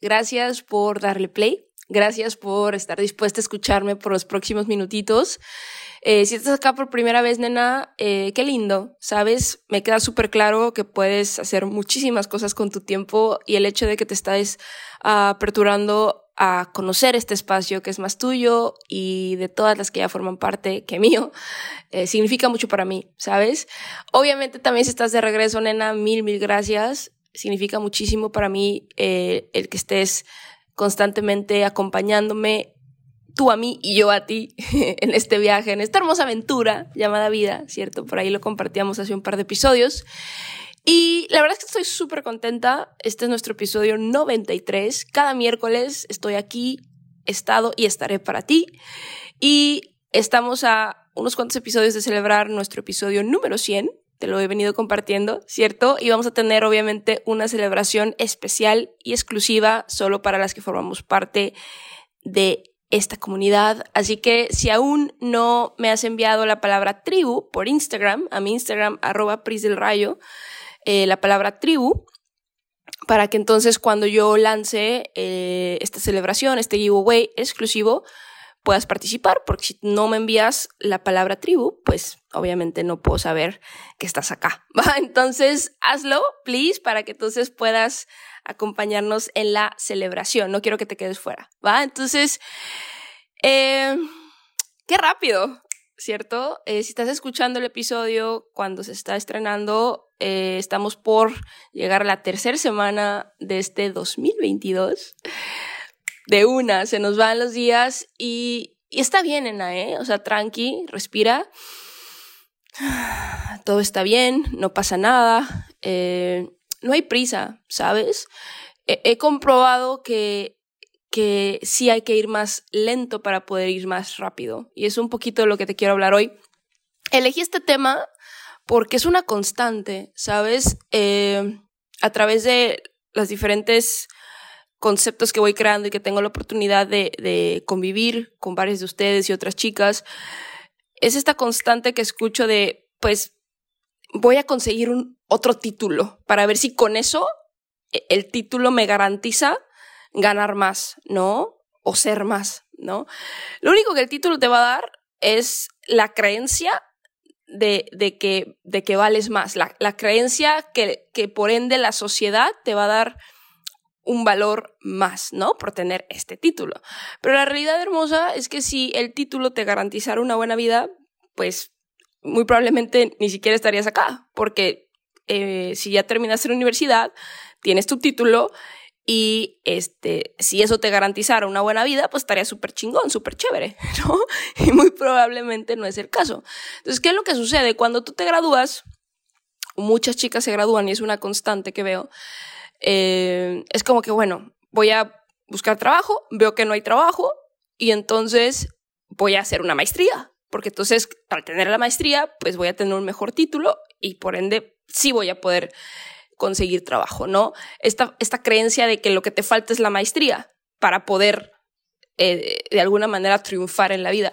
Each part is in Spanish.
Gracias por darle play. Gracias por estar dispuesta a escucharme por los próximos minutitos. Eh, si estás acá por primera vez, nena, eh, qué lindo, ¿sabes? Me queda súper claro que puedes hacer muchísimas cosas con tu tiempo y el hecho de que te estés aperturando a conocer este espacio que es más tuyo y de todas las que ya forman parte que mío, eh, significa mucho para mí, ¿sabes? Obviamente también si estás de regreso, nena, mil, mil gracias. Significa muchísimo para mí el que estés constantemente acompañándome tú a mí y yo a ti en este viaje, en esta hermosa aventura llamada vida, ¿cierto? Por ahí lo compartíamos hace un par de episodios. Y la verdad es que estoy súper contenta. Este es nuestro episodio 93. Cada miércoles estoy aquí, he estado y estaré para ti. Y estamos a unos cuantos episodios de celebrar nuestro episodio número 100. Te lo he venido compartiendo, ¿cierto? Y vamos a tener obviamente una celebración especial y exclusiva solo para las que formamos parte de esta comunidad. Así que si aún no me has enviado la palabra tribu por Instagram, a mi Instagram, arroba Pris del Rayo, eh, la palabra tribu, para que entonces cuando yo lance eh, esta celebración, este giveaway exclusivo, puedas participar, porque si no me envías la palabra tribu, pues obviamente no puedo saber que estás acá. ¿va? Entonces, hazlo, please, para que entonces puedas acompañarnos en la celebración. No quiero que te quedes fuera, ¿va? Entonces, eh, qué rápido, ¿cierto? Eh, si estás escuchando el episodio cuando se está estrenando, eh, estamos por llegar a la tercera semana de este 2022. De una, se nos van los días y, está bien, Ena, ¿eh? O sea, tranqui, respira. Todo está bien, no pasa nada. Eh, no hay prisa, ¿sabes? He, comprobado que, que sí hay que ir más lento para poder ir más rápido. Y es un poquito de lo que te quiero hablar hoy. Elegí este tema porque es una constante, ¿sabes? Eh, a través de los diferentes conceptos que voy creando y que tengo la oportunidad de, convivir con varios de ustedes y otras chicas, es esta constante que escucho de, pues, voy a conseguir un otro título para ver si con eso e, el título me garantiza ganar más, ¿no? O ser más, ¿no? Lo único que el título te va a dar es la creencia de, de, que, de que vales más, la, la creencia que, que por ende la sociedad te va a dar un valor más, ¿no? Por tener este título. Pero la realidad hermosa es que si el título te garantizara una buena vida, pues muy probablemente ni siquiera estarías acá, porque eh, si ya terminaste la universidad, tienes tu título y este, si eso te garantizara una buena vida, pues estaría súper chingón, súper chévere, ¿no? Y muy probablemente no es el caso. Entonces, ¿qué es lo que sucede? Cuando tú te gradúas, muchas chicas se gradúan y es una constante que veo, eh, es como que, bueno, voy a buscar trabajo, veo que no hay trabajo y entonces voy a hacer una maestría porque entonces al tener la maestría, pues voy a tener un mejor título y por ende sí voy a poder conseguir trabajo, ¿no? Esta, esta creencia de que lo que te falta es la maestría para poder eh, de alguna manera triunfar en la vida.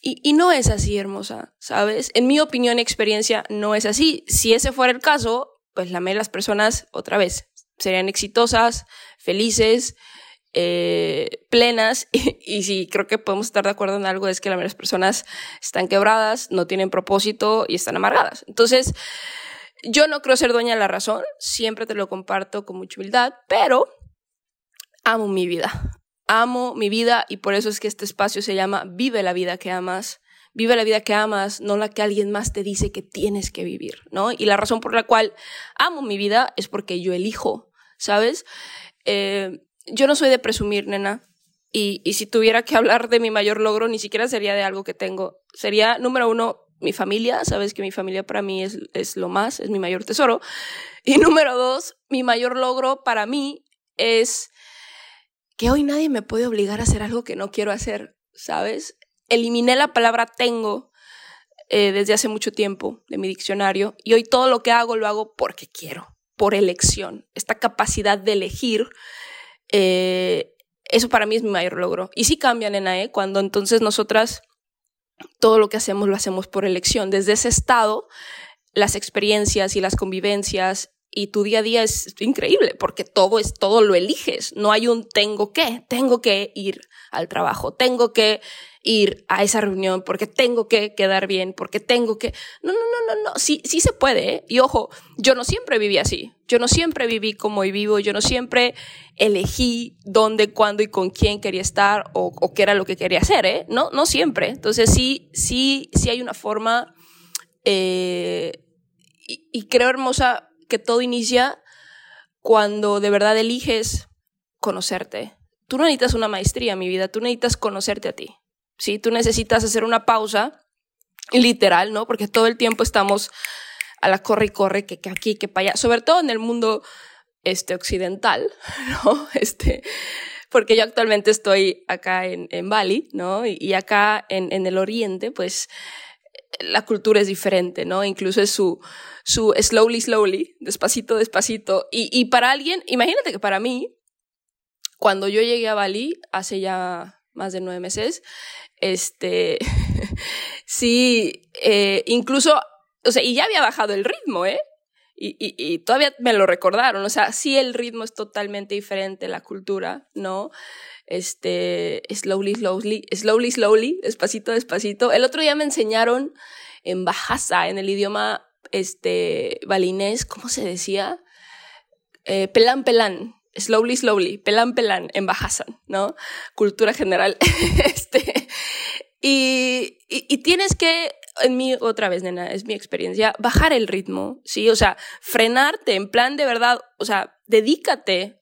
Y, y, no es así, hermosa, ¿sabes? En mi opinión y experiencia, no es así. Si ese fuera el caso, pues la las personas, otra vez, serían exitosas, felices, eh, plenas y, si creo que podemos estar de acuerdo en algo es que las personas están quebradas, no tienen propósito y están amargadas. Entonces, yo no creo ser dueña de la razón, siempre te lo comparto con mucha humildad, pero amo mi vida. Amo mi vida y por eso es que este espacio se llama Vive la vida que amas. Vive la vida que amas, no la que alguien más te dice que tienes que vivir, ¿no? Y la razón por la cual amo mi vida es porque yo elijo, ¿sabes? Eh, yo no soy de presumir, nena. Y, y si tuviera que hablar de mi mayor logro, ni siquiera sería de algo que tengo. Sería, número uno, mi familia. Sabes que mi familia para mí es, es lo más, es mi mayor tesoro. Y número dos, mi mayor logro para mí es que hoy nadie me puede obligar a hacer algo que no quiero hacer, ¿sabes? Eliminé la palabra tengo eh, desde hace mucho tiempo de mi diccionario y hoy todo lo que hago lo hago porque quiero, por elección. Esta capacidad de elegir eh, eso para mí es mi mayor logro. Y sí cambia, nena, ¿eh? Cuando entonces nosotras todo lo que hacemos lo hacemos por elección. Desde ese estado, las experiencias y las convivencias y tu día a día es increíble porque todo es todo lo eliges. No hay un tengo que, tengo que ir al trabajo, tengo que ir a esa reunión porque tengo que quedar bien, porque tengo que No, no, no, no, no, sí sí se puede, ¿eh? Y ojo, yo no siempre viví así. Yo no siempre viví como hoy vivo, yo no siempre elegí dónde, cuándo y con quién quería estar o, qué era lo que quería hacer, ¿eh? No, no siempre. Entonces sí, sí, sí hay una forma eh, y, y creo hermosa que todo inicia cuando de verdad eliges conocerte. Tú no necesitas una maestría, mi vida, tú necesitas conocerte a ti. ¿Sí? Tú necesitas hacer una pausa, literal, ¿no? Porque todo el tiempo estamos a la corre y corre, que, que aquí, que para allá, sobre todo en el mundo este, occidental. Este, porque yo actualmente estoy acá en, en Bali, ¿no? Y, y acá en, en el oriente, pues la cultura es diferente, ¿no? Incluso es su, su slowly, slowly, despacito, despacito. Y, y para alguien, imagínate que para mí, cuando yo llegué a Bali hace ya más de nueve meses, este, sí, eh, incluso, o sea, y ya había bajado el ritmo, ¿eh? Y, y, todavía me lo recordaron, o sea, sí el ritmo es totalmente diferente, la cultura, ¿no? este, slowly, slowly, slowly, slowly, despacito, despacito. El otro día me enseñaron en Bahasa, en el idioma este, balinés, ¿cómo se decía? Eh, pelán, slowly, slowly, pelán, pelán, en Bahasa, ¿no? Cultura general. este, y, tienes que en mí, otra vez, nena, es mi experiencia, bajar el ritmo, ¿sí? O sea, frenarte en plan de verdad, o sea, dedícate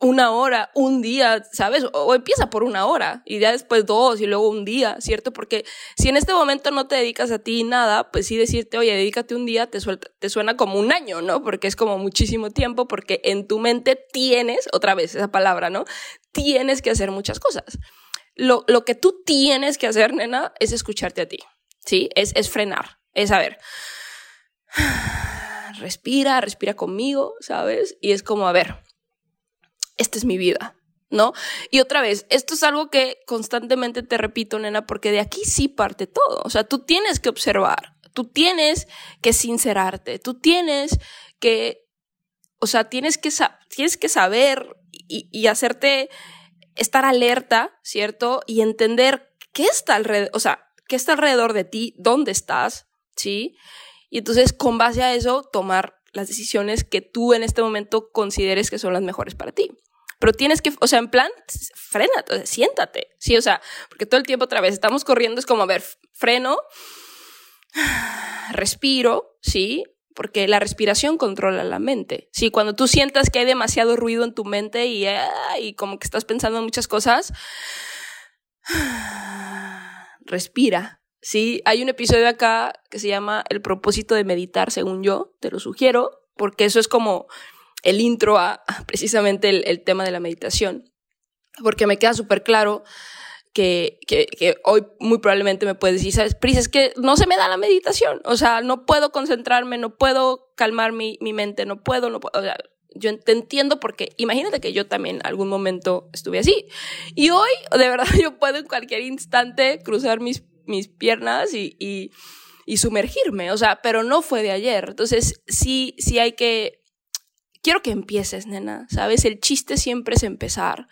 una hora, un día, ¿sabes? O, empieza por una hora y ya después dos y luego un día, ¿cierto? Porque si en este momento no te dedicas a ti nada, pues sí decirte, oye, dedícate un día, te, te suena como un año, ¿no? Porque es como muchísimo tiempo, porque en tu mente tienes, otra vez esa palabra, ¿no? Tienes que hacer muchas cosas. Lo, lo que tú tienes que hacer, nena, es escucharte a ti, ¿sí? Es, es frenar, es a ver. Respira, respira conmigo, ¿sabes? Y es como, a ver, esta es mi vida, ¿no? Y otra vez, esto es algo que constantemente te repito, nena, porque de aquí sí parte todo. O sea, tú tienes que observar, tú tienes que sincerarte, tú tienes que, o sea, tienes que, tienes que saber y, y hacerte estar alerta, ¿cierto? Y entender qué está alrededor, o sea, qué está alrededor de ti, dónde estás, ¿sí? Y entonces, con base a eso, tomar las decisiones que tú en este momento consideres que son las mejores para ti. Pero tienes que, o sea, en plan, frénate, siéntate, sí, o sea, porque todo el tiempo otra vez estamos corriendo, es como, a ver, freno, respiro, sí, porque la respiración controla la mente. Sí, cuando tú sientas que hay demasiado ruido en tu mente y, y como que estás pensando en muchas cosas, respira. Sí, hay un episodio acá que se llama El propósito de meditar, según yo, te lo sugiero, porque eso es como el intro a, precisamente el, tema de la meditación, porque me queda súper claro que, que, hoy muy probablemente me puedes decir, ¿sabes? Pris, es que no se me da la meditación, o sea, no puedo concentrarme, no puedo calmar mi, mi mente, no puedo, no puedo, o sea, yo entiendo porque imagínate que yo también algún momento estuve así. Y hoy, de verdad, yo puedo en cualquier instante cruzar mis, mis piernas y, y, y sumergirme, o sea, pero no fue de ayer. Entonces, sí, sí hay que quiero que empieces, nena, ¿sabes? El chiste siempre es empezar.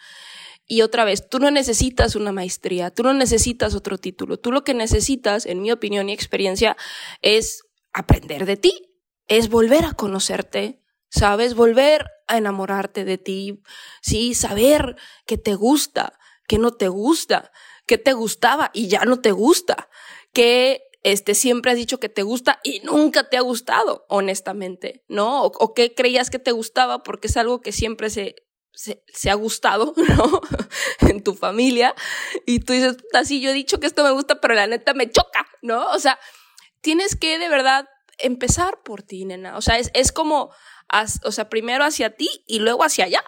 Y otra vez, tú no necesitas una maestría, tú no necesitas otro título, tú lo que necesitas, en mi opinión y experiencia, es aprender de ti, es volver a conocerte, ¿sabes? Volver a enamorarte de ti, sí, saber que te gusta, que no te gusta, que te gustaba y ya no te gusta, que este, siempre has dicho que te gusta y nunca te ha gustado, honestamente, ¿no? O, o qué creías que te gustaba porque es algo que siempre se, se, ha gustado, ¿no? en tu familia. Y tú dices, así yo he dicho que esto me gusta, pero la neta me choca, ¿no? O sea, tienes que de verdad empezar por ti, nena. O sea, es, es como, o sea, primero hacia ti y luego hacia allá.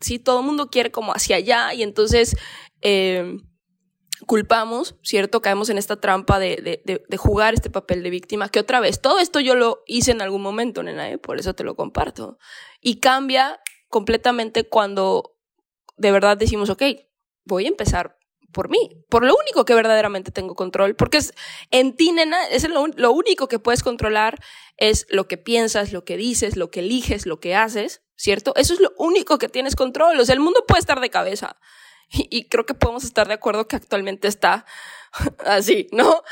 Sí, todo el mundo quiere como hacia allá y entonces eh, culpamos, ¿cierto? Caemos en esta trampa de, de, de, jugar este papel de víctima, que otra vez, todo esto yo lo hice en algún momento, nena, ¿eh? por eso te lo comparto. Y cambia completamente cuando de verdad decimos, ok, voy a empezar por mí, por lo único que verdaderamente tengo control, porque es en ti, nena, es lo, lo, único que puedes controlar es lo que piensas, lo que dices, lo que eliges, lo que haces, ¿cierto? Eso es lo único que tienes control, o sea, el mundo puede estar de cabeza y, y creo que podemos estar de acuerdo que actualmente está así, ¿no?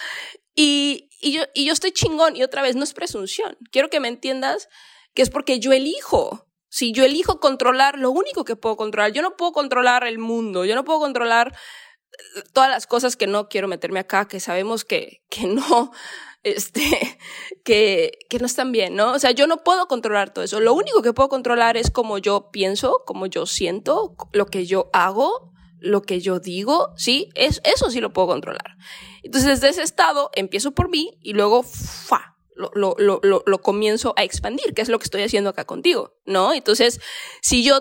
Y, y, yo, y yo estoy chingón y otra vez no es presunción, quiero que me entiendas que es porque yo elijo, si yo elijo controlar lo único que puedo controlar, yo no puedo controlar el mundo, yo no puedo controlar todas las cosas que no quiero meterme acá, que sabemos que, que no, este, que, que no están bien, ¿no? O sea, yo no puedo controlar todo eso. Lo único que puedo controlar es cómo yo pienso, cómo yo siento, lo que yo hago, lo que yo digo, ¿sí? Es, eso sí lo puedo controlar. Entonces, desde ese estado, empiezo por mí y luego, ¡fa! Lo, lo, lo, lo comienzo a expandir, que es lo que estoy haciendo acá contigo, ¿no? Entonces, si yo,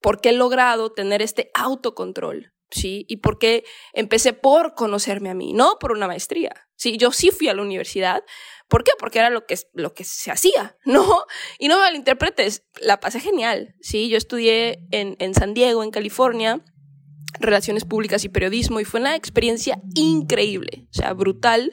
porque he logrado tener este autocontrol, ¿sí? Y porque empecé por conocerme a mí, no por una maestría, ¿sí? Yo sí fui a la universidad, ¿por qué? Porque era lo que, lo que se hacía, ¿no? Y no me malinterpretes, la pasé genial, ¿sí? Yo estudié en, en San Diego, en California, relaciones públicas y periodismo, y fue una experiencia increíble, o sea, brutal.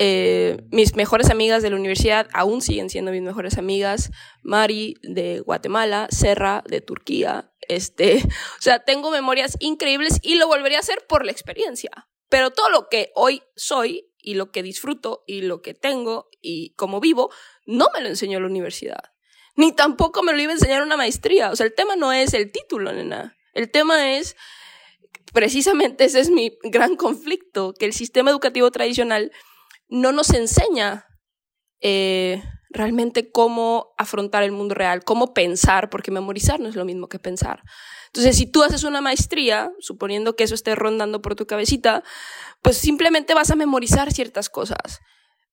Eh, mis mejores amigas de la universidad aún siguen siendo mis mejores amigas. Mari de Guatemala, Serra de Turquía. Este, o sea, tengo memorias increíbles y lo volvería a hacer por la experiencia. Pero todo lo que hoy soy y lo que disfruto y lo que tengo y cómo vivo, no me lo enseñó la universidad. Ni tampoco me lo iba a enseñar una maestría. O sea, el tema no es el título, nena. El tema es, precisamente ese es mi gran conflicto, que el sistema educativo tradicional no nos enseña eh, realmente cómo afrontar el mundo real, cómo pensar, porque memorizar no es lo mismo que pensar. Entonces, si tú haces una maestría, suponiendo que eso esté rondando por tu cabecita, pues simplemente vas a memorizar ciertas cosas,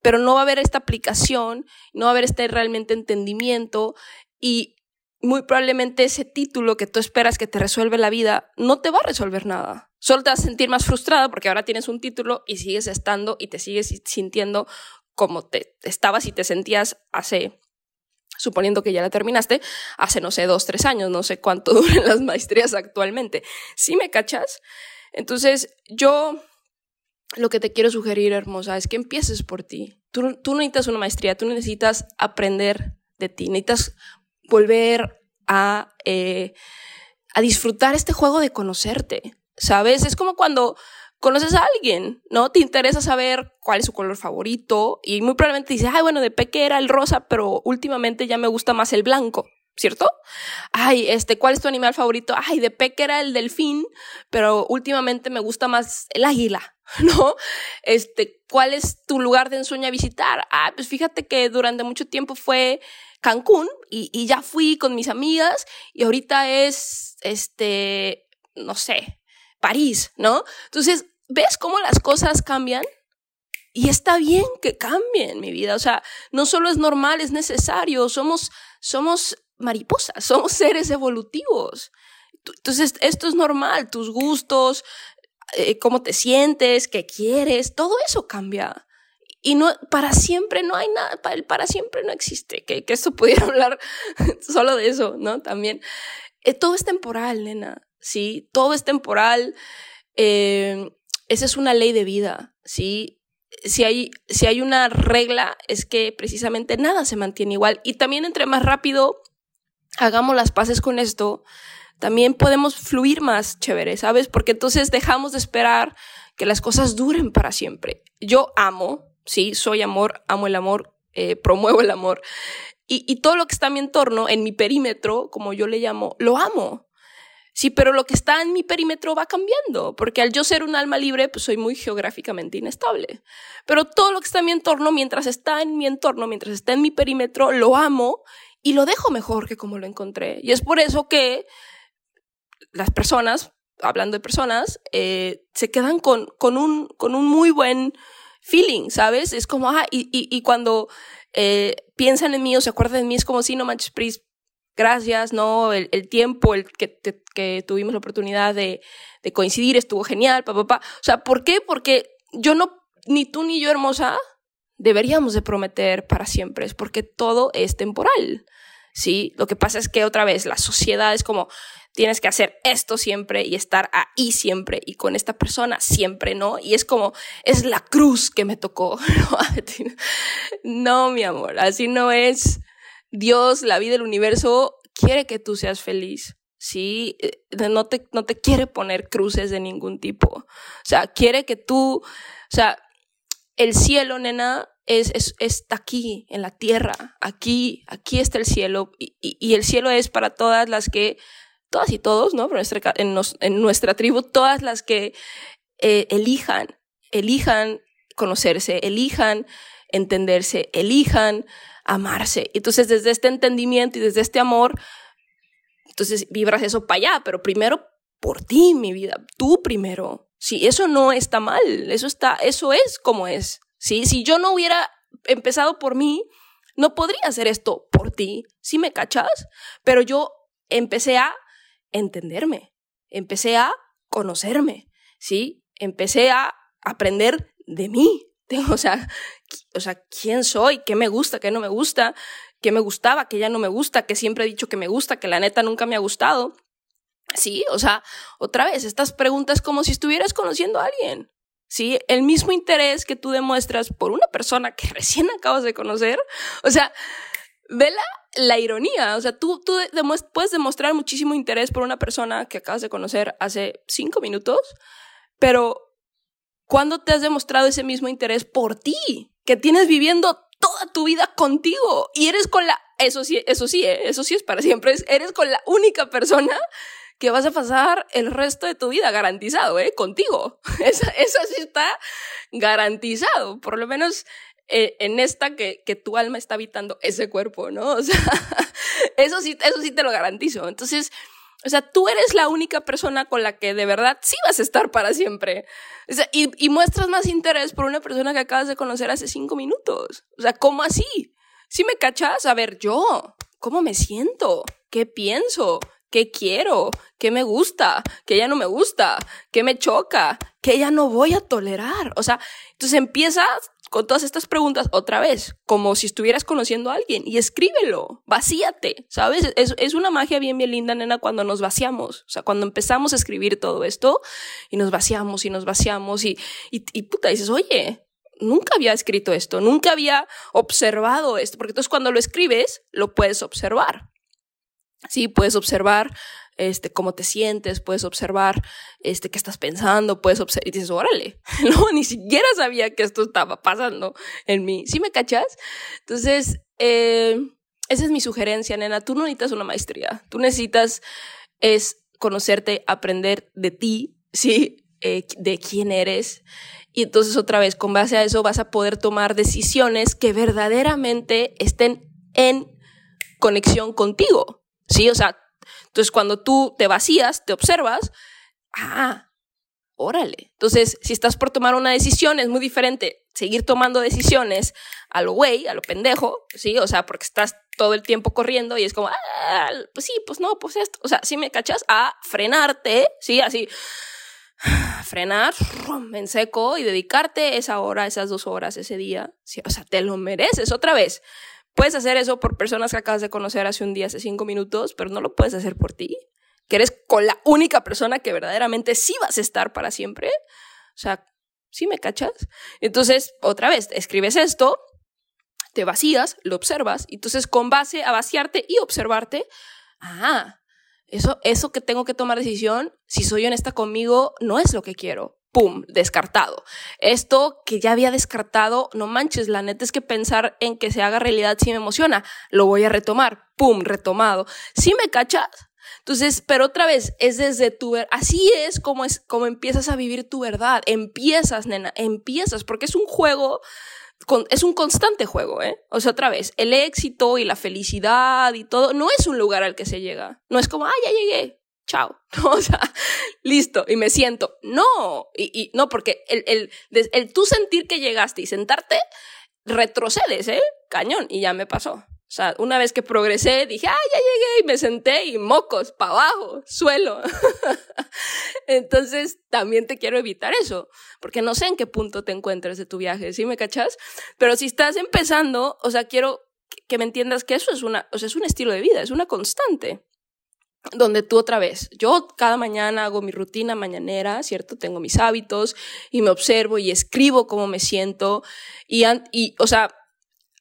pero no va a haber esta aplicación, no va a haber este realmente entendimiento y muy probablemente ese título que tú esperas que te resuelve la vida no te va a resolver nada. Solo te vas a sentir más frustrada porque ahora tienes un título y sigues estando y te sigues sintiendo como te estabas y te sentías hace, suponiendo que ya la terminaste, hace, no sé, dos, tres años, no sé cuánto duran las maestrías actualmente. ¿Sí me cachas? Entonces, yo lo que te quiero sugerir, hermosa, es que empieces por ti. Tú, tú necesitas una maestría, tú necesitas aprender de ti, necesitas volver a, eh, a disfrutar este juego de conocerte. ¿Sabes? Es como cuando conoces a alguien, ¿no? Te interesa saber cuál es su color favorito y muy probablemente dices, ay, bueno, de peque era el rosa, pero últimamente ya me gusta más el blanco. ¿Cierto? Ay, este, ¿cuál es tu animal favorito? Ay, de peque era el delfín, pero últimamente me gusta más el águila, ¿no? Este, ¿cuál es tu lugar de ensueño a visitar? Ah, pues fíjate que durante mucho tiempo fue Cancún y, y ya fui con mis amigas y ahorita es, este, no sé, París, ¿no? Entonces, ¿ves cómo las cosas cambian? Y está bien que cambien mi vida. O sea, no solo es normal, es necesario. Somos, somos mariposas, somos seres evolutivos. Entonces, esto es normal. Tus gustos, eh, cómo te sientes, qué quieres, todo eso cambia. Y no, para siempre no hay nada, para, siempre no existe. Que, que esto pudiera hablar solo de eso, ¿no? También. Eh, todo es temporal, nena. ¿Sí? Todo es temporal. Eh, esa es una ley de vida, ¿sí? Si hay, si hay una regla, es que precisamente nada se mantiene igual. Y también entre más rápido hagamos las paces con esto, también podemos fluir más chévere, ¿sabes? Porque entonces dejamos de esperar que las cosas duren para siempre. Yo amo, sí, soy amor, amo el amor, eh, promuevo el amor. Y, todo lo que está a mi entorno, en mi perímetro, como yo le llamo, lo amo. Sí, pero lo que está en mi perímetro va cambiando, porque al yo ser un alma libre, pues soy muy geográficamente inestable. Pero todo lo que está en mi entorno, mientras está en mi entorno, mientras está en mi perímetro, lo amo y lo dejo mejor que como lo encontré. Y es por eso que las personas, hablando de personas, eh, se quedan con, con, un, con un muy buen feeling, ¿sabes? Es como, ah, y, y, cuando eh, piensan en mí o se acuerdan de mí, es como, si no manches, Pris, gracias, ¿no? El, el tiempo, el que, que, tuvimos la oportunidad de, de coincidir estuvo genial, papá, papá. O sea, ¿por qué? Porque yo no, ni tú ni yo, hermosa, deberíamos de prometer para siempre, es porque todo es temporal. ¿sí? Lo que pasa es que otra vez la sociedad es como tienes que hacer esto siempre y estar ahí siempre y con esta persona siempre, ¿no? Y es como, es la cruz que me tocó. no, mi amor, así no es. Dios, la vida, el universo quiere que tú seas feliz. ¿sí? Eh, no te, no te quiere poner cruces de ningún tipo. O sea, quiere que tú, o sea, el cielo, nena, es, es, está aquí, en la tierra, aquí, aquí está el cielo, y, y, el cielo es para todas las que, todas y todos, ¿no? Nuestra, en, nos, en, nuestra tribu, todas las que eh, elijan, elijan conocerse, elijan entenderse, elijan amarse. Entonces, desde este entendimiento y desde este amor, entonces vibras eso para allá, pero primero por ti, mi vida, tú primero. Sí, eso no está mal, eso está, eso es como es. Sí, si yo no hubiera empezado por mí, no podría hacer esto por ti. ¿Sí me cachas? Pero yo empecé a entenderme, empecé a conocerme, ¿sí? Empecé a aprender de mí. O sea, o sea, quién soy, qué me gusta, qué no me gusta, qué me gustaba, qué ya no me gusta, que siempre he dicho que me gusta, que la neta nunca me ha gustado. Sí, o sea, otra vez, estas preguntas como si estuvieras conociendo a alguien. Sí, el mismo interés que tú demuestras por una persona que recién acabas de conocer. O sea, ve la, ironía. O sea, tú, tú puedes demostrar muchísimo interés por una persona que acabas de conocer hace cinco minutos, pero ¿cuándo te has demostrado ese mismo interés por ti? Que tienes viviendo toda tu vida contigo y eres con la, eso sí, eso sí, ¿eh? eso sí es para siempre, eres con la única persona que vas a pasar el resto de tu vida garantizado, ¿eh? Contigo. Eso, eso sí está garantizado, por lo menos eh, en esta que, que tu alma está habitando ese cuerpo, ¿no? O sea, eso sí, eso sí te lo garantizo. Entonces, o sea, tú eres la única persona con la que de verdad sí vas a estar para siempre. O sea, y, y, muestras más interés por una persona que acabas de conocer hace cinco minutos. O sea, ¿cómo así? Si me cachas, a ver, yo, ¿cómo me siento? ¿Qué pienso? qué quiero, qué me gusta, qué ya no me gusta, qué me choca, qué ya no voy a tolerar. O sea, entonces empiezas con todas estas preguntas otra vez, como si estuvieras conociendo a alguien y escríbelo, vacíate, ¿sabes? Es, es una magia bien, bien linda, nena, cuando nos vaciamos, o sea, cuando empezamos a escribir todo esto y nos vaciamos y nos vaciamos y, y, y puta, dices, oye, nunca había escrito esto, nunca había observado esto, porque entonces cuando lo escribes, lo puedes observar. Sí, puedes observar este, cómo te sientes, puedes observar este, qué estás pensando, puedes observar, y dices, órale, no, ni siquiera sabía que esto estaba pasando en mí. ¿Sí me cachas? Entonces, eh, esa es mi sugerencia, nena. Tú no necesitas una maestría, tú necesitas es conocerte, aprender de ti, ¿sí? Eh, de quién eres. Y entonces otra vez, con base a eso vas a poder tomar decisiones que verdaderamente estén en conexión contigo, ¿Sí? O sea, entonces cuando tú te vacías, te observas, ah, órale. Entonces, si estás por tomar una decisión, es muy diferente seguir tomando decisiones a lo güey, a lo pendejo, ¿sí? O sea, porque estás todo el tiempo corriendo y es como, ah, pues sí, pues no, pues esto. O sea, si me cachas, a frenarte, ¿sí? Así, frenar en seco y dedicarte esa hora, esas dos horas, ese día. ¿sí? O sea, te lo mereces otra vez. Puedes hacer eso por personas que acabas de conocer hace un día, hace cinco minutos, pero no lo puedes hacer por ti. Que eres con la única persona que verdaderamente sí vas a estar para siempre. O sea, ¿sí me cachas? Entonces, otra vez, escribes esto, te vacías, lo observas, y entonces con base a vaciarte y observarte, ah, eso, eso que tengo que tomar decisión, si soy honesta conmigo, no es lo que quiero ¡pum!, descartado. Esto que ya había descartado, no manches, la neta es que pensar en que se haga realidad sí me emociona, lo voy a retomar, ¡pum!, retomado. ¿Sí me cachas? Entonces, pero otra vez, es desde tu, ver así es como es, como empiezas a vivir tu verdad. Empiezas, nena, empiezas, porque es un juego, es un constante juego, ¿eh? O sea, otra vez, el éxito y la felicidad y todo, no es un lugar al que se llega. No es como, ah, ya llegué, chao, o sea, listo, y me siento. No, y, y no, porque el, el, el, tú sentir que llegaste y sentarte, retrocedes, ¿eh? Cañón, y ya me pasó. O sea, una vez que progresé, dije, ah, ya llegué y me senté y mocos, para abajo, suelo. Entonces, también te quiero evitar eso, porque no sé en qué punto te encuentres de tu viaje, ¿sí me cachas? Pero si estás empezando, o sea, quiero que me entiendas que eso es una, o sea, es un estilo de vida, es una constante donde tú otra vez, yo cada mañana hago mi rutina mañanera, ¿cierto? Tengo mis hábitos y me observo y escribo cómo me siento y, y o sea,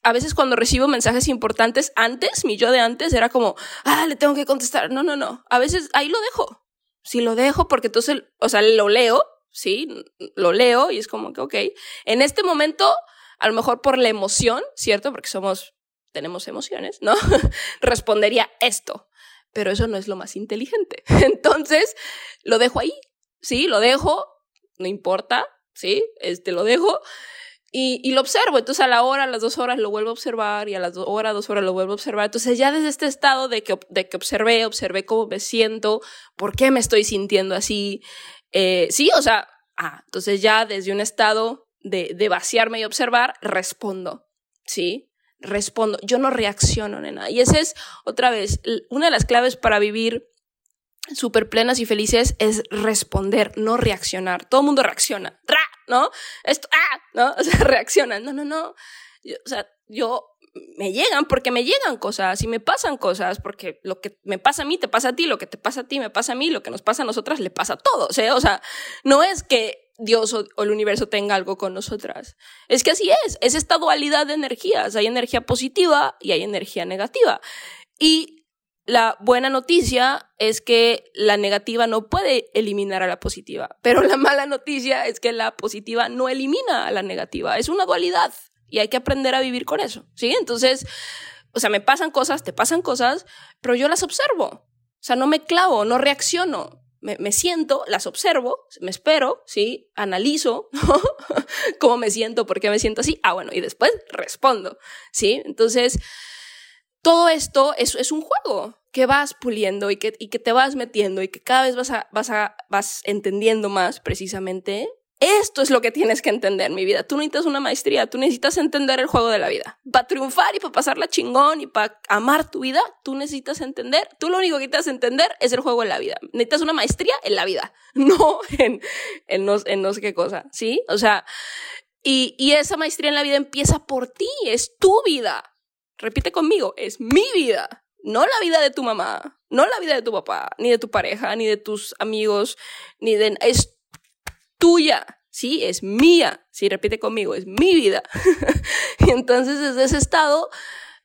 a veces cuando recibo mensajes importantes antes, mi yo de antes era como, ah, le tengo que contestar. No, no, no. A veces ahí lo dejo. Sí, lo dejo porque entonces, o sea, lo leo, sí, lo leo y es como que, ok, en este momento, a lo mejor por la emoción, ¿cierto? Porque somos, tenemos emociones, ¿no? Respondería esto pero eso no es lo más inteligente. Entonces, lo dejo ahí, sí, lo dejo, no importa, sí, este, lo dejo y, y, lo observo. Entonces, a la hora, a las dos horas lo vuelvo a observar y a las dos horas, dos horas lo vuelvo a observar. Entonces, ya desde este estado de que, de que observé, observé cómo me siento, por qué me estoy sintiendo así, eh, sí, o sea, ah, entonces ya desde un estado de, de vaciarme y observar, respondo, sí, respondo, yo no reacciono, nena. Y esa es, otra vez, una de las claves para vivir súper plenas y felices es responder, no reaccionar. Todo el mundo reacciona, ¿no? Esto, ¡ah! ¿no? O sea, reaccionan. No, no, no. o sea, yo me llegan porque me llegan cosas y me pasan cosas porque lo que me pasa a mí te pasa a ti, lo que te pasa a ti me pasa a mí, lo que nos pasa a nosotras le pasa a todos, ¿eh? O sea, no es que Dios o, el universo tenga algo con nosotras. Es que así es, es esta dualidad de energías. Hay energía positiva y hay energía negativa. Y la buena noticia es que la negativa no puede eliminar a la positiva, pero la mala noticia es que la positiva no elimina a la negativa. Es una dualidad y hay que aprender a vivir con eso, ¿sí? Entonces, o sea, me pasan cosas, te pasan cosas, pero yo las observo. O sea, no me clavo, no reacciono me, siento, las observo, me espero, ¿sí? Analizo cómo me siento, por qué me siento así. Ah, bueno, y después respondo, ¿sí? Entonces, todo esto es, es un juego que vas puliendo y que, y que te vas metiendo y que cada vez vas, a, vas, a, vas entendiendo más precisamente esto es lo que tienes que entender, mi vida. Tú necesitas una maestría, tú necesitas entender el juego de la vida. Para triunfar y para pasarla chingón y para amar tu vida, tú necesitas entender, tú lo único que necesitas entender es el juego de la vida. Necesitas una maestría en la vida, no en, en, no, en no sé qué cosa, ¿sí? O sea, y, y esa maestría en la vida empieza por ti, es tu vida. Repite conmigo, es mi vida, no la vida de tu mamá, no la vida de tu papá, ni de tu pareja, ni de tus amigos, ni de... tuya, sí, es mía, sí, repite conmigo, es mi vida. y entonces desde ese estado,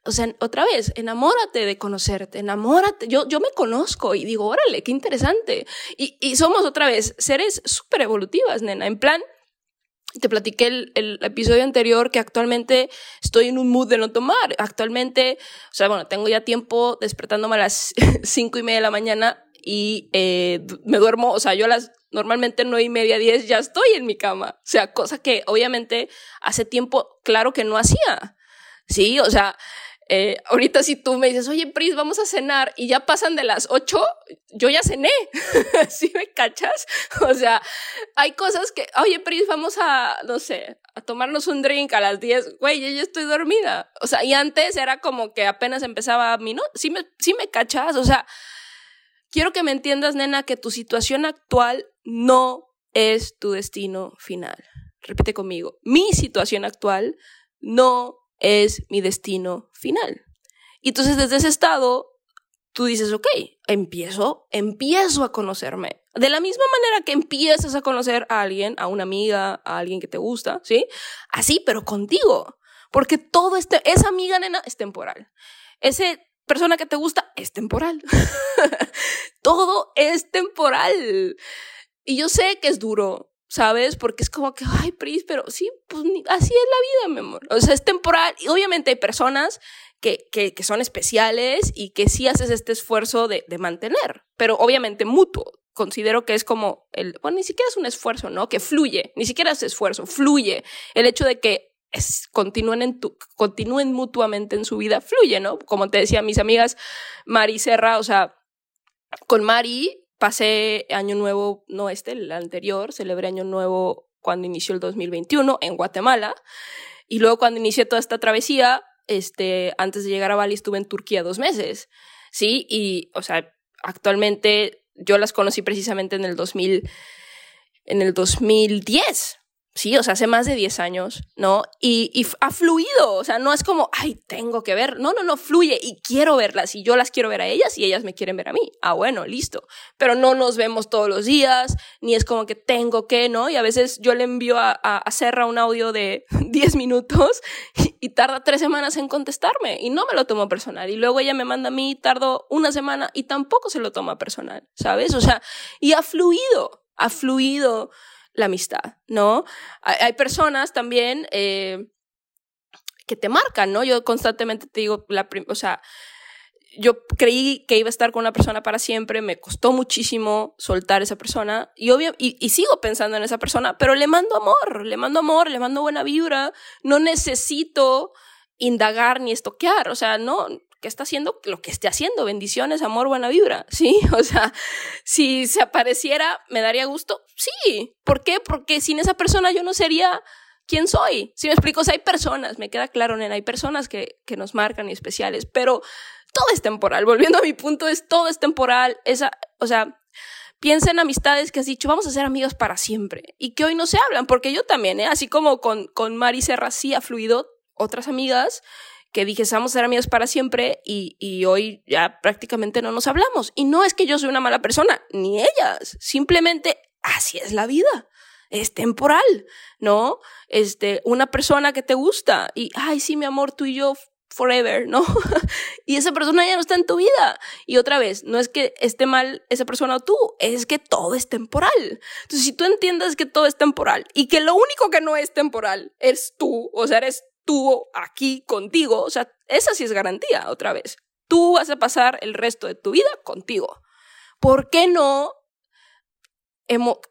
o sea, otra vez, enamórate de conocerte, enamórate. Yo, yo me conozco y digo, órale, qué interesante. Y, y somos otra vez seres súper evolutivas, nena, en plan, te platiqué el, el, episodio anterior que actualmente estoy en un mood de no tomar. Actualmente, o sea, bueno, tengo ya tiempo despertándome a las cinco y media de la mañana y eh, me duermo, o sea, yo a las normalmente nueve y media, diez ya estoy en mi cama. O sea, cosa que obviamente hace tiempo, claro que no hacía. Sí, o sea, eh, ahorita si tú me dices, oye, Pris, vamos a cenar y ya pasan de las ocho, yo ya cené. ¿Sí me cachas? O sea, hay cosas que, oye, Pris, vamos a, no sé, a tomarnos un drink a las diez. Güey, yo ya estoy dormida. O sea, y antes era como que apenas empezaba mi, ¿no? Sí me, sí me cachas. O sea, Quiero que me entiendas, nena, que tu situación actual no es tu destino final. Repite conmigo, mi situación actual no es mi destino final. Y entonces desde ese estado, tú dices, ok, empiezo, empiezo a conocerme. De la misma manera que empiezas a conocer a alguien, a una amiga, a alguien que te gusta, ¿sí? Así, pero contigo. Porque todo este, esa amiga, nena, es temporal. Ese persona que te gusta es temporal. Todo es temporal. Y yo sé que es duro, ¿sabes? Porque es como que, ay, Pris, pero sí, pues así es la vida, mi amor. O sea, es temporal. Y obviamente hay personas que, que, que son especiales y que sí haces este esfuerzo de, de mantener, pero obviamente mutuo. Considero que es como el, bueno, ni siquiera es un esfuerzo, ¿no? Que fluye, ni siquiera es esfuerzo, fluye. El hecho de que es, continúen, en tu, continúen mutuamente en su vida, fluye, ¿no? Como te decía, mis amigas Mari Serra, o sea, con Mari pasé año nuevo, no este, el anterior, celebré año nuevo cuando inició el 2021 en Guatemala. Y luego cuando inicié toda esta travesía, este, antes de llegar a Bali estuve en Turquía dos meses, ¿sí? Y, o sea, actualmente yo las conocí precisamente en el 2000, en el 2010, Sí, o sea, hace más de 10 años, ¿no? Y, ha fluido, o sea, no es como, ay, tengo que ver, no, no, no, fluye y quiero verlas y yo las quiero ver a ellas y ellas me quieren ver a mí. Ah, bueno, listo. Pero no nos vemos todos los días, ni es como que tengo que, ¿no? Y a veces yo le envío a, a, a Serra un audio de 10 minutos y, y tarda tres semanas en contestarme y no me lo tomo personal. Y luego ella me manda a mí, tardo una semana y tampoco se lo toma personal, ¿sabes? O sea, y ha fluido, ha fluido la amistad, ¿no? Hay, personas también eh, que te marcan, ¿no? Yo constantemente te digo, la o sea, yo creí que iba a estar con una persona para siempre, me costó muchísimo soltar esa persona y, obvio, y, y, sigo pensando en esa persona, pero le mando amor, le mando amor, le mando buena vibra, no necesito indagar ni estoquear, o sea, no, que está haciendo lo que esté haciendo. Bendiciones, amor, buena vibra. Sí, o sea, si se apareciera, ¿me daría gusto? Sí. ¿Por qué? Porque sin esa persona yo no sería quién soy. Si me explico, o hay personas, me queda claro, nena, hay personas que, que nos marcan y especiales, pero todo es temporal. Volviendo a mi punto, es todo es temporal. Esa, o sea, piensa en amistades que has dicho, vamos a ser amigos para siempre y que hoy no se hablan, porque yo también, ¿eh? así como con, con Mari Serra sí ha fluido otras amigas que dije, vamos a ser amigos para siempre y, y hoy ya prácticamente no nos hablamos. Y no es que yo soy una mala persona, ni ellas, simplemente así es la vida. Es temporal, ¿no? Este, una persona que te gusta y, ay, sí, mi amor, tú y yo forever, ¿no? y esa persona ya no está en tu vida. Y otra vez, no es que esté mal esa persona o tú, es que todo es temporal. Entonces, si tú entiendes que todo es temporal y que lo único que no es temporal es tú, o sea, eres tú aquí contigo, o sea, esa sí es garantía, otra vez. Tú vas a pasar el resto de tu vida contigo. ¿Por qué no?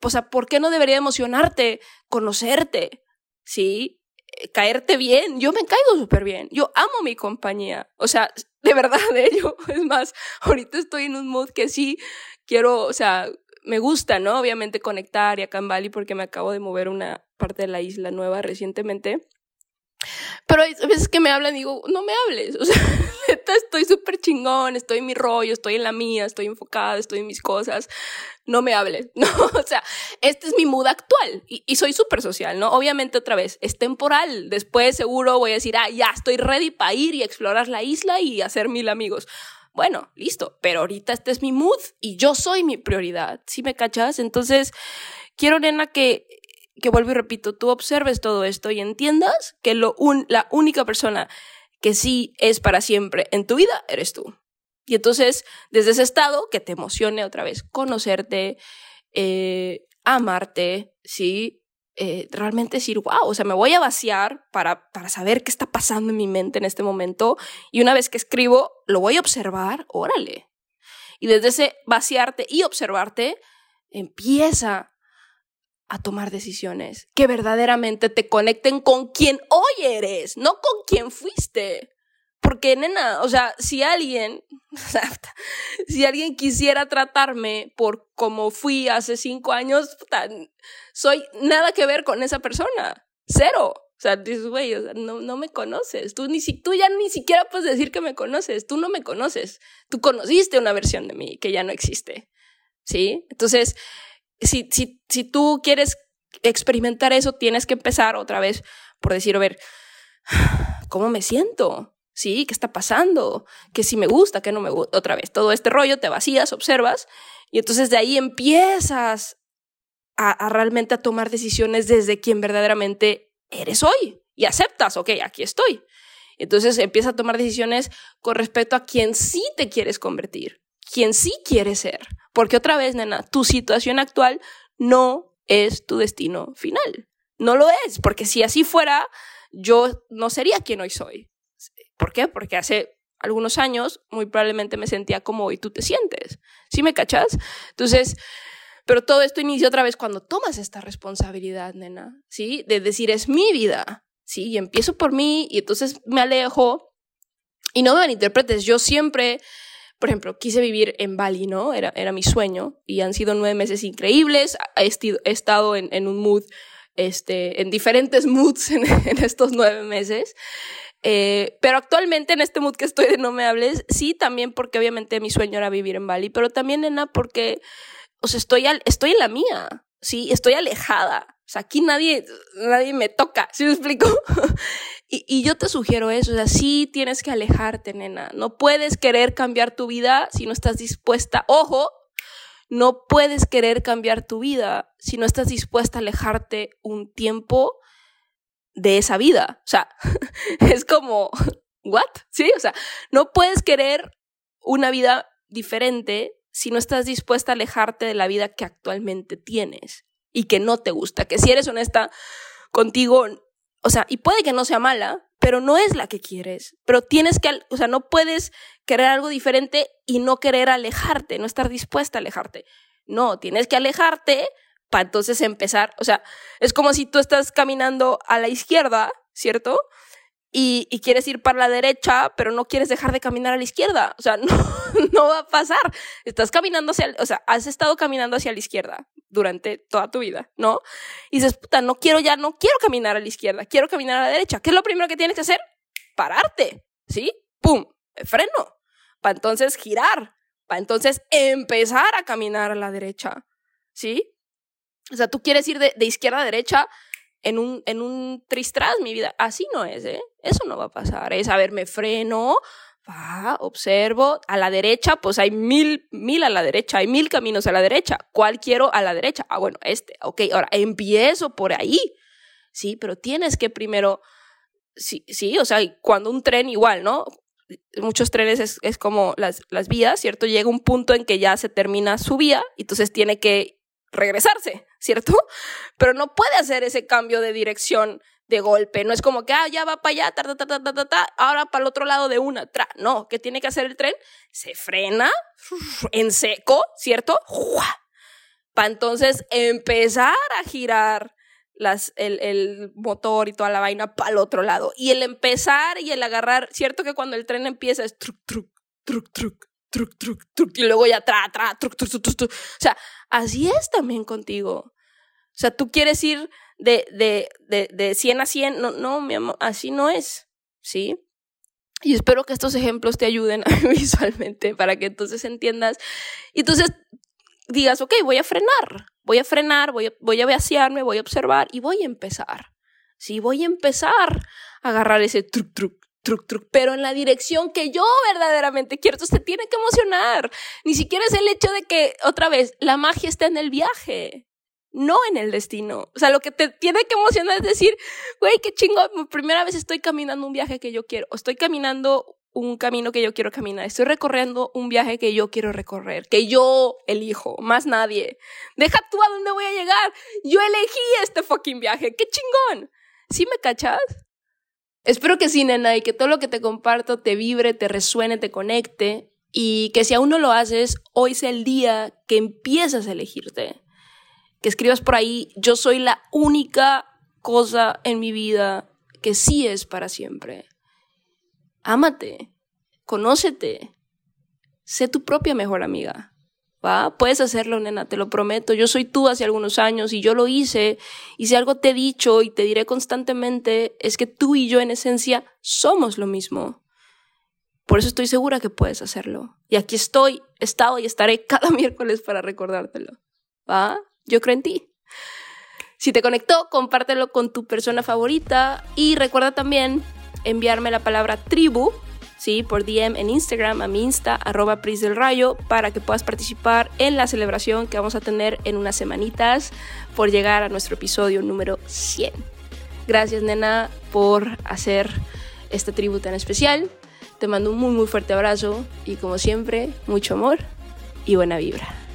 o sea, ¿por qué no debería emocionarte conocerte? ¿Sí? Eh, caerte bien. Yo me caigo súper bien. Yo amo mi compañía. O sea, de verdad, de ello. Es más, ahorita estoy en un mood que sí quiero, o sea, me gusta, ¿no? Obviamente conectar y acá en Bali porque me acabo de mover una parte de la isla nueva recientemente. Pero hay veces que me hablan y digo, no me hables. O sea, neta, estoy súper chingón, estoy en mi rollo, estoy en la mía, estoy enfocada, estoy en mis cosas. No me hables, ¿no? O sea, este es mi mood actual y, y soy súper social, ¿no? Obviamente, otra vez, es temporal. Después, seguro voy a decir, ah, ya estoy ready para ir y explorar la isla y hacer mil amigos. Bueno, listo, pero ahorita este es mi mood y yo soy mi prioridad. ¿Sí me cachas? Entonces, quiero, nena, que que vuelvo y repito, tú observes todo esto y entiendas que lo un, la única persona que sí es para siempre en tu vida eres tú. Y entonces, desde ese estado, que te emocione otra vez, conocerte, eh, amarte, ¿sí? Eh, realmente decir, wow, o sea, me voy a vaciar para, para saber qué está pasando en mi mente en este momento. Y una vez que escribo, lo voy a observar, órale. Y desde ese vaciarte y observarte, empieza a tomar decisiones que verdaderamente te conecten con quien hoy eres, no con quien fuiste. Porque, nena, o sea, si alguien, si alguien quisiera tratarme por como fui hace cinco años, soy nada que ver con esa persona. Cero. O sea, dices, güey, no, no me conoces. Tú, ni si, tú ya ni siquiera puedes decir que me conoces. Tú no me conoces. Tú conociste una versión de mí que ya no existe. ¿Sí? Entonces, si, si, si tú quieres experimentar eso, tienes que empezar otra vez por decir, a ver, ¿cómo me siento? ¿Sí? ¿Qué está pasando? ¿Qué sí me gusta? ¿Qué no me gusta? Otra vez, todo este rollo, te vacías, observas, y entonces de ahí empiezas a, a realmente a tomar decisiones desde quien verdaderamente eres hoy y aceptas, ok, aquí estoy. Entonces empieza a tomar decisiones con respecto a quien sí te quieres convertir quien sí quiere ser. Porque otra vez, nena, tu situación actual no es tu destino final. No lo es, porque si así fuera, yo no sería quien hoy soy. ¿Por qué? Porque hace algunos años muy probablemente me sentía como hoy tú te sientes. ¿Sí me cachas? Entonces, pero todo esto inicia otra vez cuando tomas esta responsabilidad, nena, ¿sí? De decir, es mi vida, ¿sí? Y empiezo por mí y entonces me alejo. Y no me malinterpretes, yo siempre, por ejemplo, quise vivir en Bali, ¿no? Era, era mi sueño y han sido nueve meses increíbles. He, he estado en, en, un mood, este, en diferentes moods en, en estos nueve meses. Eh, pero actualmente en este mood que estoy de no me hables, sí, también porque obviamente mi sueño era vivir en Bali, pero también, nena, porque o sea, estoy, al, estoy en la mía, ¿sí? Estoy alejada. O sea, aquí nadie, nadie me toca, ¿sí me explico? y, yo te sugiero eso, o sea, sí tienes que alejarte, nena. No puedes querer cambiar tu vida si no estás dispuesta. Ojo, no puedes querer cambiar tu vida si no estás dispuesta a alejarte un tiempo de esa vida. O sea, es como, ¿what? ¿Sí? O sea, no puedes querer una vida diferente si no estás dispuesta a alejarte de la vida que actualmente tienes y que no te gusta, que si eres honesta contigo, o sea, y puede que no sea mala, pero no es la que quieres, pero tienes que, o sea, no puedes querer algo diferente y no querer alejarte, no estar dispuesta a alejarte. No, tienes que alejarte para entonces empezar, o sea, es como si tú estás caminando a la izquierda, ¿cierto? y, quieres ir para la derecha, pero no quieres dejar de caminar a la izquierda. O sea, no, no va a pasar. Estás caminando hacia, o sea, has estado caminando hacia la izquierda durante toda tu vida, ¿no? Y dices, puta, no quiero ya, no quiero caminar a la izquierda, quiero caminar a la derecha. ¿Qué es lo primero que tienes que hacer? Pararte, ¿sí? ¡Pum! Freno. Para entonces girar. Para entonces empezar a caminar a la derecha, ¿sí? O sea, tú quieres ir de, izquierda a derecha, en un, en un tristras mi vida. Así no es, ¿eh? Eso no va a pasar. Es, a ver, me freno, va, observo. A la derecha, pues hay mil, mil a la derecha, hay mil caminos a la derecha. ¿Cuál quiero a la derecha? Ah, bueno, este. Ok, ahora empiezo por ahí. Sí, pero tienes que primero, sí, sí, o sea, cuando un tren igual, ¿no? Muchos trenes es, es como las, las vías, ¿cierto? Llega un punto en que ya se termina su vía, y entonces tiene que regresarse, ¿cierto? Pero no puede hacer ese cambio de dirección de golpe. No es como que, ah, ya va para allá, ta, ta, ta, ta, ta, ta, ahora para el otro lado de una. Tra. No, ¿qué tiene que hacer el tren? Se frena en seco, ¿cierto? Para entonces empezar a girar las, el, el motor y toda la vaina para el otro lado. Y el empezar y el agarrar, ¿cierto que cuando el tren empieza es truc, truc, truc, truc, truc, truc, truc, y luego ya tra, tra, truc, truc, truc, truc. O sea, así es también contigo. O sea, tú quieres ir de, de, de, de 100 a 100. No, no, mi amor, así no es. ¿Sí? Y espero que estos ejemplos te ayuden visualmente para que entonces entiendas. Y entonces digas, ok, voy a frenar, voy a frenar, voy a, voy a vaciarme, voy a observar y voy a empezar. Sí, voy a empezar a agarrar ese truc, truc, truc, truc, pero en la dirección que yo verdaderamente quiero. Entonces te tiene que emocionar. Ni siquiera es el hecho de que, otra vez, la magia está en el viaje, no en el destino. O sea, lo que te tiene que emocionar es decir, güey, qué chingo, primera vez estoy caminando un viaje que yo quiero, estoy caminando un camino que yo quiero caminar, estoy recorriendo un viaje que yo quiero recorrer, que yo elijo, más nadie. Deja tú a dónde voy a llegar. Yo elegí este fucking viaje, qué chingón. ¿Sí me cachas? Espero que sí, nena, y que todo lo que te comparto te vibre, te resuene, te conecte, y que si aún no lo haces, hoy sea el día que empiezas a elegirte. Que escribas por ahí, yo soy la única cosa en mi vida que sí es para siempre. Ámate, conócete, sé tu propia mejor amiga. ¿va? Puedes hacerlo, nena, te lo prometo. Yo soy tú hace algunos años y yo lo hice. Y si algo te he dicho y te diré constantemente es que tú y yo en esencia somos lo mismo. Por eso estoy segura que puedes hacerlo. Y aquí estoy, he estado y estaré cada miércoles para recordártelo. ¿Va? Yo creo en ti. Si te conectó, compártelo con tu persona favorita y recuerda también enviarme la palabra tribu ¿sí? por DM en Instagram, a mi Insta, arroba Pris del Rayo, para que puedas participar en la celebración que vamos a tener en unas semanitas por llegar a nuestro episodio número 100. Gracias, nena, por hacer este tributo tan especial. Te mando un muy, muy fuerte abrazo y como siempre, mucho amor y buena vibra.